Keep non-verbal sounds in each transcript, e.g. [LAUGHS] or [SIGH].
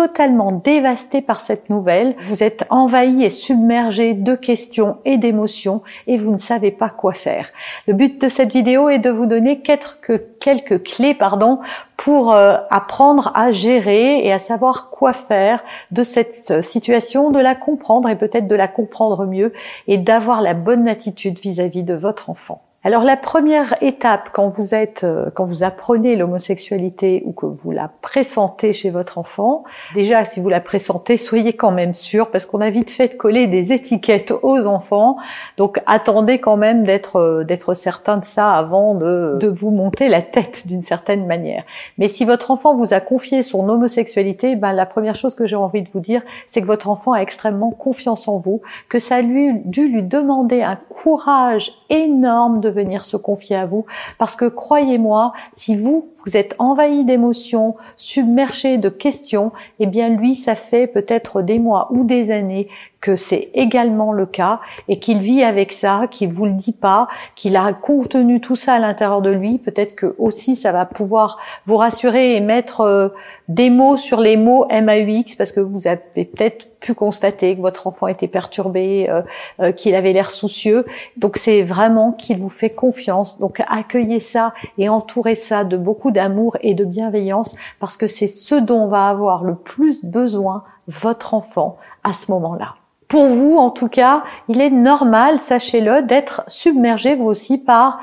totalement dévasté par cette nouvelle. Vous êtes envahi et submergé de questions et d'émotions et vous ne savez pas quoi faire. Le but de cette vidéo est de vous donner quelques, clés pardon, pour euh, apprendre à gérer et à savoir quoi faire de cette situation, de la comprendre et peut-être de la comprendre mieux et d'avoir la bonne attitude vis à -vis de votre enfant. Alors la première étape quand vous êtes, euh, quand vous apprenez l'homosexualité ou que vous la pressentez chez votre enfant, déjà si vous la pressentez, soyez quand même sûr parce qu'on a vite fait de coller des étiquettes aux enfants. Donc attendez quand même d'être euh, d'être certain de ça avant de, de vous monter la tête d'une certaine manière. Mais si votre enfant vous a confié son homosexualité, ben la première chose que j'ai envie de vous dire, c'est que votre enfant a extrêmement confiance en vous, que ça lui dû lui demander un courage énorme de venir se confier à vous. Parce que croyez-moi, si vous, vous êtes envahi d'émotions, submergé de questions, eh bien lui, ça fait peut-être des mois ou des années que c'est également le cas et qu'il vit avec ça, qu'il vous le dit pas, qu'il a contenu tout ça à l'intérieur de lui. Peut-être que aussi ça va pouvoir vous rassurer et mettre euh, des mots sur les mots MAUX parce que vous avez peut-être pu constater que votre enfant était perturbé, euh, euh, qu'il avait l'air soucieux. Donc c'est vraiment qu'il vous fait confiance. Donc accueillez ça et entourez ça de beaucoup d'amour et de bienveillance parce que c'est ce dont va avoir le plus besoin votre enfant à ce moment-là. Pour vous, en tout cas, il est normal, sachez-le, d'être submergé vous aussi par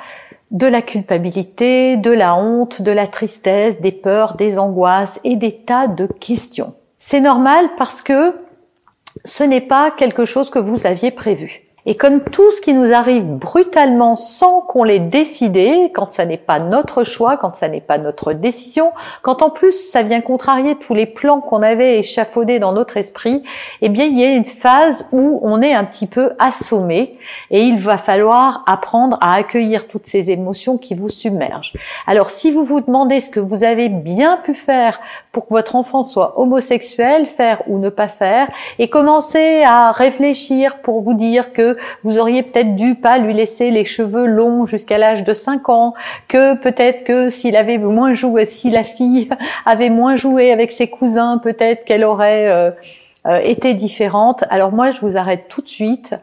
de la culpabilité, de la honte, de la tristesse, des peurs, des angoisses et des tas de questions. C'est normal parce que ce n'est pas quelque chose que vous aviez prévu. Et comme tout ce qui nous arrive brutalement sans qu'on l'ait décidé, quand ça n'est pas notre choix, quand ça n'est pas notre décision, quand en plus ça vient contrarier tous les plans qu'on avait échafaudés dans notre esprit, eh bien il y a une phase où on est un petit peu assommé et il va falloir apprendre à accueillir toutes ces émotions qui vous submergent. Alors si vous vous demandez ce que vous avez bien pu faire pour que votre enfant soit homosexuel, faire ou ne pas faire, et commencer à réfléchir pour vous dire que vous auriez peut-être dû pas lui laisser les cheveux longs jusqu'à l'âge de 5 ans, que peut-être que s'il avait moins joué, si la fille [LAUGHS] avait moins joué avec ses cousins, peut-être qu'elle aurait euh, euh, été différente. Alors moi, je vous arrête tout de suite.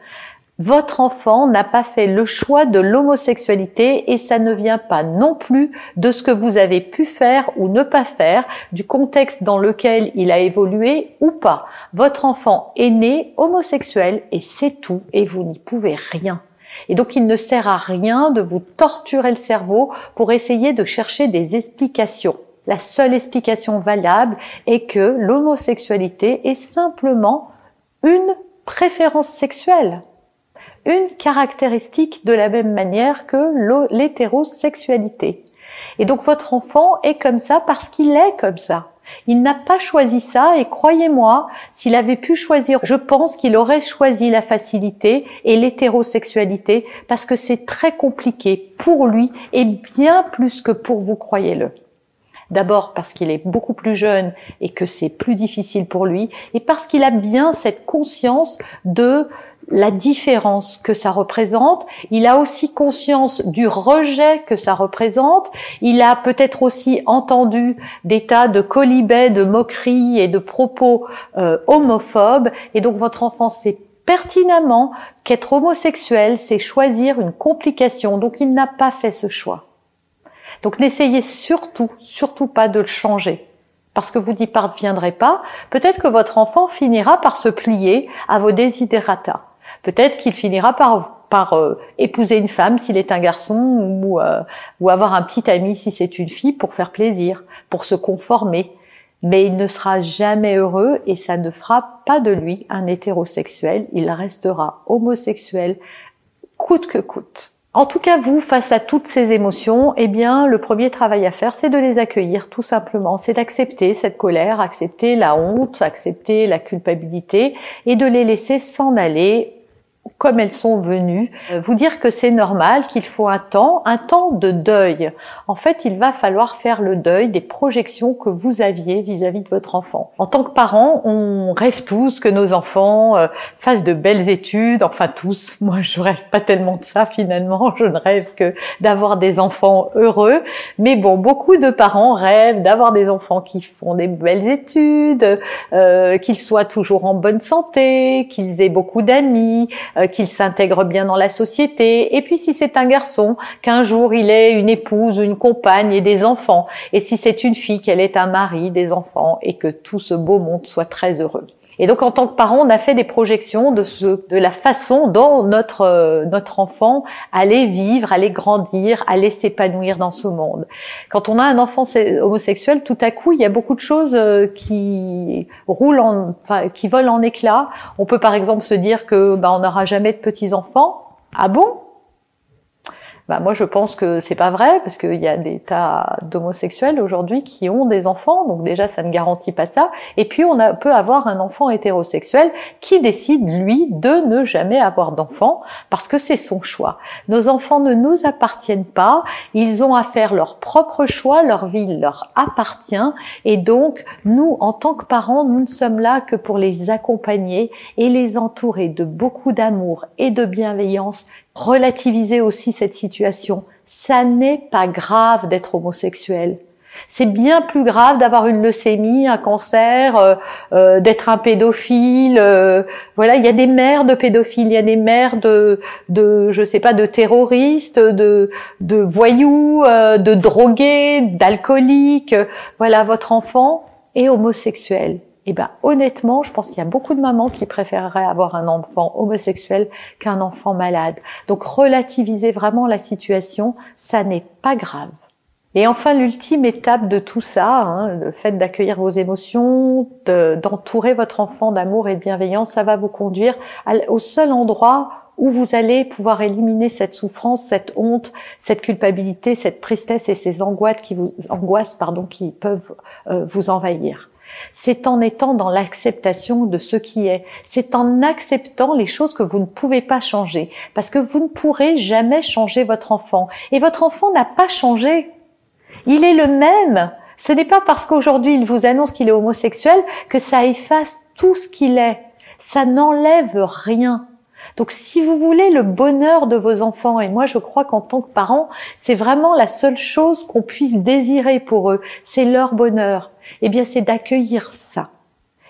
Votre enfant n'a pas fait le choix de l'homosexualité et ça ne vient pas non plus de ce que vous avez pu faire ou ne pas faire, du contexte dans lequel il a évolué ou pas. Votre enfant est né homosexuel et c'est tout et vous n'y pouvez rien. Et donc il ne sert à rien de vous torturer le cerveau pour essayer de chercher des explications. La seule explication valable est que l'homosexualité est simplement une préférence sexuelle une caractéristique de la même manière que l'hétérosexualité. Et donc votre enfant est comme ça parce qu'il est comme ça. Il n'a pas choisi ça et croyez-moi, s'il avait pu choisir, je pense qu'il aurait choisi la facilité et l'hétérosexualité parce que c'est très compliqué pour lui et bien plus que pour vous, croyez-le. D'abord parce qu'il est beaucoup plus jeune et que c'est plus difficile pour lui et parce qu'il a bien cette conscience de la différence que ça représente, il a aussi conscience du rejet que ça représente, il a peut-être aussi entendu des tas de colibets, de moqueries et de propos euh, homophobes, et donc votre enfant sait pertinemment qu'être homosexuel, c'est choisir une complication, donc il n'a pas fait ce choix. Donc n'essayez surtout, surtout pas de le changer parce que vous n'y parviendrez pas, peut-être que votre enfant finira par se plier à vos désidératas. Peut-être qu'il finira par, par euh, épouser une femme s'il est un garçon ou, euh, ou avoir un petit ami si c'est une fille pour faire plaisir, pour se conformer. mais il ne sera jamais heureux et ça ne fera pas de lui un hétérosexuel, il restera homosexuel coûte que coûte. En tout cas, vous, face à toutes ces émotions, eh bien, le premier travail à faire, c'est de les accueillir, tout simplement. C'est d'accepter cette colère, accepter la honte, accepter la culpabilité et de les laisser s'en aller comme elles sont venues, euh, vous dire que c'est normal, qu'il faut un temps, un temps de deuil. En fait, il va falloir faire le deuil des projections que vous aviez vis-à-vis de votre enfant. En tant que parents, on rêve tous que nos enfants euh, fassent de belles études, enfin tous. [LAUGHS] Moi, je rêve pas tellement de ça finalement, [LAUGHS] je ne rêve que d'avoir des enfants heureux. Mais bon, beaucoup de parents rêvent d'avoir des enfants qui font des belles études, euh, qu'ils soient toujours en bonne santé, qu'ils aient beaucoup d'amis, qu'il s'intègre bien dans la société. Et puis si c'est un garçon, qu'un jour il ait une épouse, une compagne et des enfants. Et si c'est une fille, qu'elle ait un mari, des enfants et que tout ce beau monde soit très heureux. Et donc en tant que parent, on a fait des projections de ce, de la façon dont notre euh, notre enfant allait vivre, allait grandir, allait s'épanouir dans ce monde. Quand on a un enfant homosexuel, tout à coup, il y a beaucoup de choses euh, qui roulent, en, enfin, qui volent en éclats. On peut par exemple se dire que bah, on n'aura jamais de petits enfants. Ah bon? Bah moi je pense que c'est pas vrai parce qu'il y a des tas d'homosexuels aujourd'hui qui ont des enfants, donc déjà ça ne garantit pas ça. Et puis on peut avoir un enfant hétérosexuel qui décide lui de ne jamais avoir d'enfant parce que c'est son choix. Nos enfants ne nous appartiennent pas, ils ont à faire leur propre choix, leur vie leur appartient et donc nous en tant que parents nous ne sommes là que pour les accompagner et les entourer de beaucoup d'amour et de bienveillance relativiser aussi cette situation. Ça n'est pas grave d'être homosexuel. C'est bien plus grave d'avoir une leucémie, un cancer, euh, euh, d'être un pédophile. Euh, voilà, il y a des mères de pédophiles, il y a des mères de, de, je sais pas, de terroristes, de, de voyous, de drogués, d'alcooliques. Voilà, votre enfant est homosexuel. Eh ben, honnêtement, je pense qu'il y a beaucoup de mamans qui préféreraient avoir un enfant homosexuel qu'un enfant malade. Donc, relativiser vraiment la situation, ça n'est pas grave. Et enfin, l'ultime étape de tout ça, hein, le fait d'accueillir vos émotions, d'entourer votre enfant d'amour et de bienveillance, ça va vous conduire au seul endroit où vous allez pouvoir éliminer cette souffrance, cette honte, cette culpabilité, cette tristesse et ces angoisses qui peuvent euh, vous envahir. C'est en étant dans l'acceptation de ce qui est. C'est en acceptant les choses que vous ne pouvez pas changer. Parce que vous ne pourrez jamais changer votre enfant. Et votre enfant n'a pas changé. Il est le même. Ce n'est pas parce qu'aujourd'hui il vous annonce qu'il est homosexuel que ça efface tout ce qu'il est. Ça n'enlève rien. Donc si vous voulez le bonheur de vos enfants, et moi je crois qu'en tant que parent, c'est vraiment la seule chose qu'on puisse désirer pour eux, c'est leur bonheur, eh bien c'est d'accueillir ça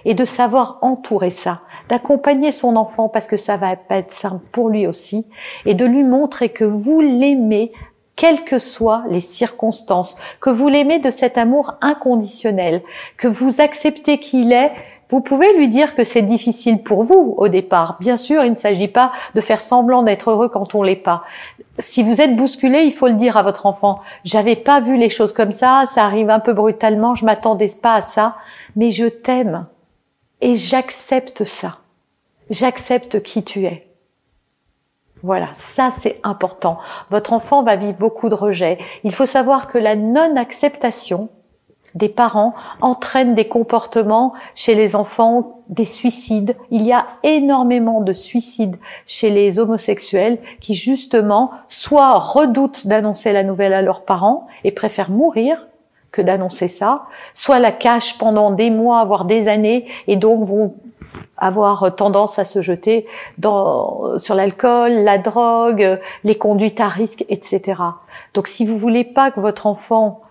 et de savoir entourer ça, d'accompagner son enfant parce que ça va pas être simple pour lui aussi, et de lui montrer que vous l'aimez quelles que soient les circonstances, que vous l'aimez de cet amour inconditionnel, que vous acceptez qu'il est vous pouvez lui dire que c'est difficile pour vous au départ. Bien sûr, il ne s'agit pas de faire semblant d'être heureux quand on l'est pas. Si vous êtes bousculé, il faut le dire à votre enfant. J'avais pas vu les choses comme ça, ça arrive un peu brutalement, je m'attendais pas à ça, mais je t'aime et j'accepte ça. J'accepte qui tu es. Voilà, ça c'est important. Votre enfant va vivre beaucoup de rejet. Il faut savoir que la non-acceptation, des parents entraînent des comportements chez les enfants, des suicides. Il y a énormément de suicides chez les homosexuels qui justement soit redoutent d'annoncer la nouvelle à leurs parents et préfèrent mourir que d'annoncer ça, soit la cachent pendant des mois, voire des années, et donc vont avoir tendance à se jeter dans, sur l'alcool, la drogue, les conduites à risque, etc. Donc si vous voulez pas que votre enfant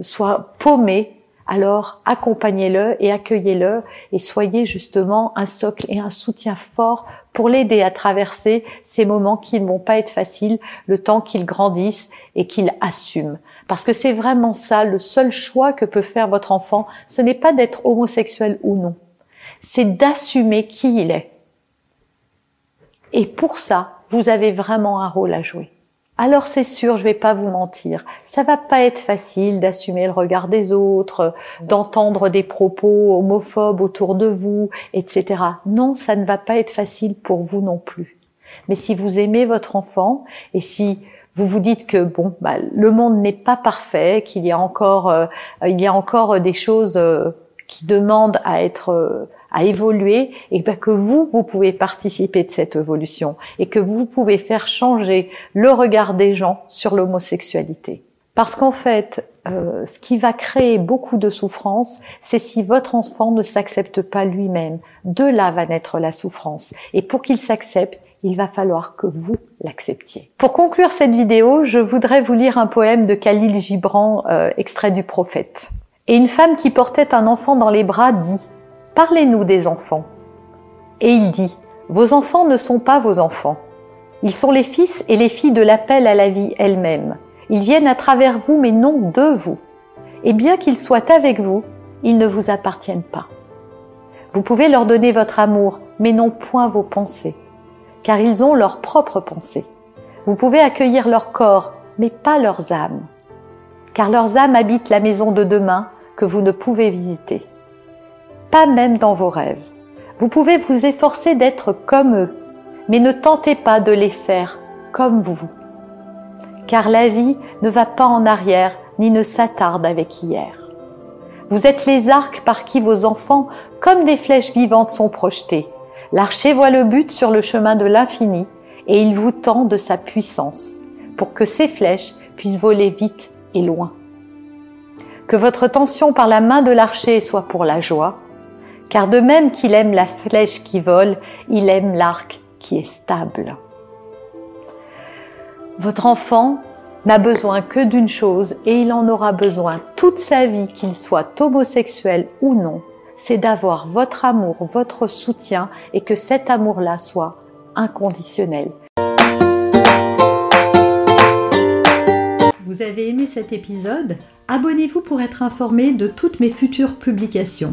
soit paumé, alors accompagnez-le et accueillez-le et soyez justement un socle et un soutien fort pour l'aider à traverser ces moments qui ne vont pas être faciles, le temps qu'il grandisse et qu'il assume. Parce que c'est vraiment ça, le seul choix que peut faire votre enfant, ce n'est pas d'être homosexuel ou non, c'est d'assumer qui il est. Et pour ça, vous avez vraiment un rôle à jouer. Alors c'est sûr, je vais pas vous mentir, ça va pas être facile d'assumer le regard des autres, d'entendre des propos homophobes autour de vous, etc. Non, ça ne va pas être facile pour vous non plus. Mais si vous aimez votre enfant et si vous vous dites que bon, bah, le monde n'est pas parfait, qu'il y a encore, euh, il y a encore des choses euh, qui demandent à être euh, à évoluer et ben, que vous, vous pouvez participer de cette évolution et que vous pouvez faire changer le regard des gens sur l'homosexualité. Parce qu'en fait, euh, ce qui va créer beaucoup de souffrance, c'est si votre enfant ne s'accepte pas lui-même. De là va naître la souffrance. Et pour qu'il s'accepte, il va falloir que vous l'acceptiez. Pour conclure cette vidéo, je voudrais vous lire un poème de Khalil Gibran, euh, extrait du prophète. Et une femme qui portait un enfant dans les bras dit Parlez-nous des enfants. Et il dit, Vos enfants ne sont pas vos enfants. Ils sont les fils et les filles de l'appel à la vie elle-même. Ils viennent à travers vous, mais non de vous. Et bien qu'ils soient avec vous, ils ne vous appartiennent pas. Vous pouvez leur donner votre amour, mais non point vos pensées, car ils ont leurs propres pensées. Vous pouvez accueillir leur corps, mais pas leurs âmes, car leurs âmes habitent la maison de demain que vous ne pouvez visiter pas même dans vos rêves. Vous pouvez vous efforcer d'être comme eux, mais ne tentez pas de les faire comme vous. Car la vie ne va pas en arrière ni ne s'attarde avec hier. Vous êtes les arcs par qui vos enfants, comme des flèches vivantes, sont projetés. L'archer voit le but sur le chemin de l'infini et il vous tend de sa puissance pour que ces flèches puissent voler vite et loin. Que votre tension par la main de l'archer soit pour la joie, car de même qu'il aime la flèche qui vole, il aime l'arc qui est stable. Votre enfant n'a besoin que d'une chose et il en aura besoin toute sa vie, qu'il soit homosexuel ou non, c'est d'avoir votre amour, votre soutien et que cet amour-là soit inconditionnel. Vous avez aimé cet épisode? Abonnez-vous pour être informé de toutes mes futures publications.